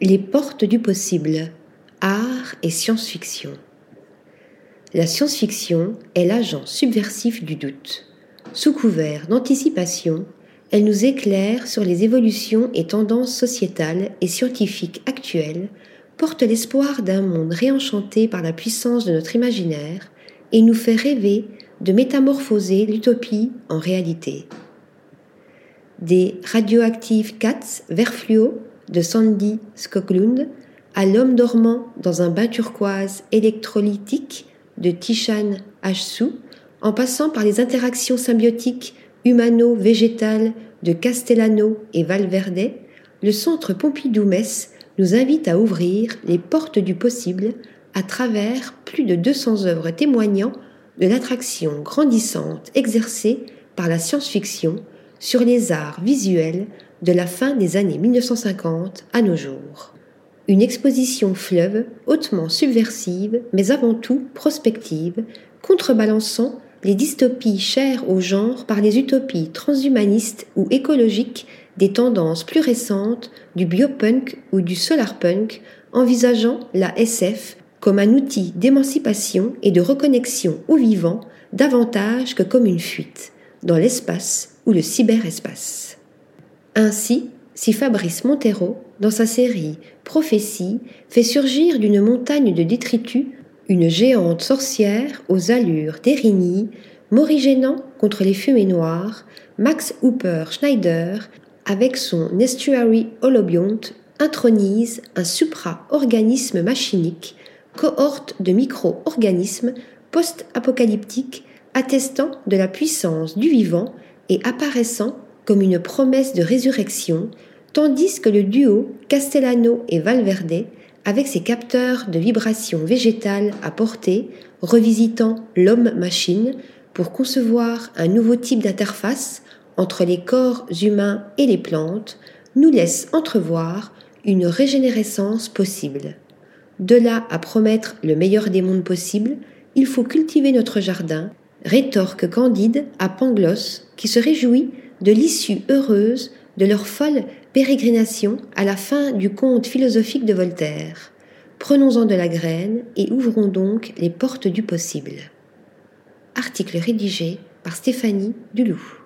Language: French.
Les portes du possible, art et science-fiction. La science-fiction est l'agent subversif du doute. Sous couvert d'anticipation, elle nous éclaire sur les évolutions et tendances sociétales et scientifiques actuelles, porte l'espoir d'un monde réenchanté par la puissance de notre imaginaire et nous fait rêver de métamorphoser l'utopie en réalité. Des radioactives cats vert fluo de Sandy Skoglund à l'homme dormant dans un bain turquoise électrolytique de Tishan Hsu, en passant par les interactions symbiotiques humano-végétales de Castellano et Valverde, le centre Pompidou-Metz nous invite à ouvrir les portes du possible à travers plus de 200 œuvres témoignant de l'attraction grandissante exercée par la science-fiction sur les arts visuels de la fin des années 1950 à nos jours. Une exposition fleuve hautement subversive, mais avant tout prospective, contrebalançant les dystopies chères au genre par les utopies transhumanistes ou écologiques des tendances plus récentes du biopunk ou du solarpunk, envisageant la SF comme un outil d'émancipation et de reconnexion au vivant davantage que comme une fuite dans l'espace ou le cyberespace. Ainsi, si Fabrice Montero, dans sa série Prophétie, fait surgir d'une montagne de détritus une géante sorcière aux allures d'Érigny, morigénant contre les fumées noires, Max Hooper Schneider, avec son estuary holobionte, intronise un supra-organisme machinique, cohorte de micro-organismes post-apocalyptiques attestant de la puissance du vivant et apparaissant comme une promesse de résurrection, tandis que le duo Castellano et Valverde, avec ses capteurs de vibrations végétales à portée, revisitant l'homme-machine pour concevoir un nouveau type d'interface entre les corps humains et les plantes, nous laisse entrevoir une régénérescence possible. De là à promettre le meilleur des mondes possibles, il faut cultiver notre jardin, rétorque Candide à Pangloss, qui se réjouit de l'issue heureuse de leur folle pérégrination à la fin du conte philosophique de Voltaire. Prenons-en de la graine et ouvrons donc les portes du possible. Article rédigé par Stéphanie Duloup.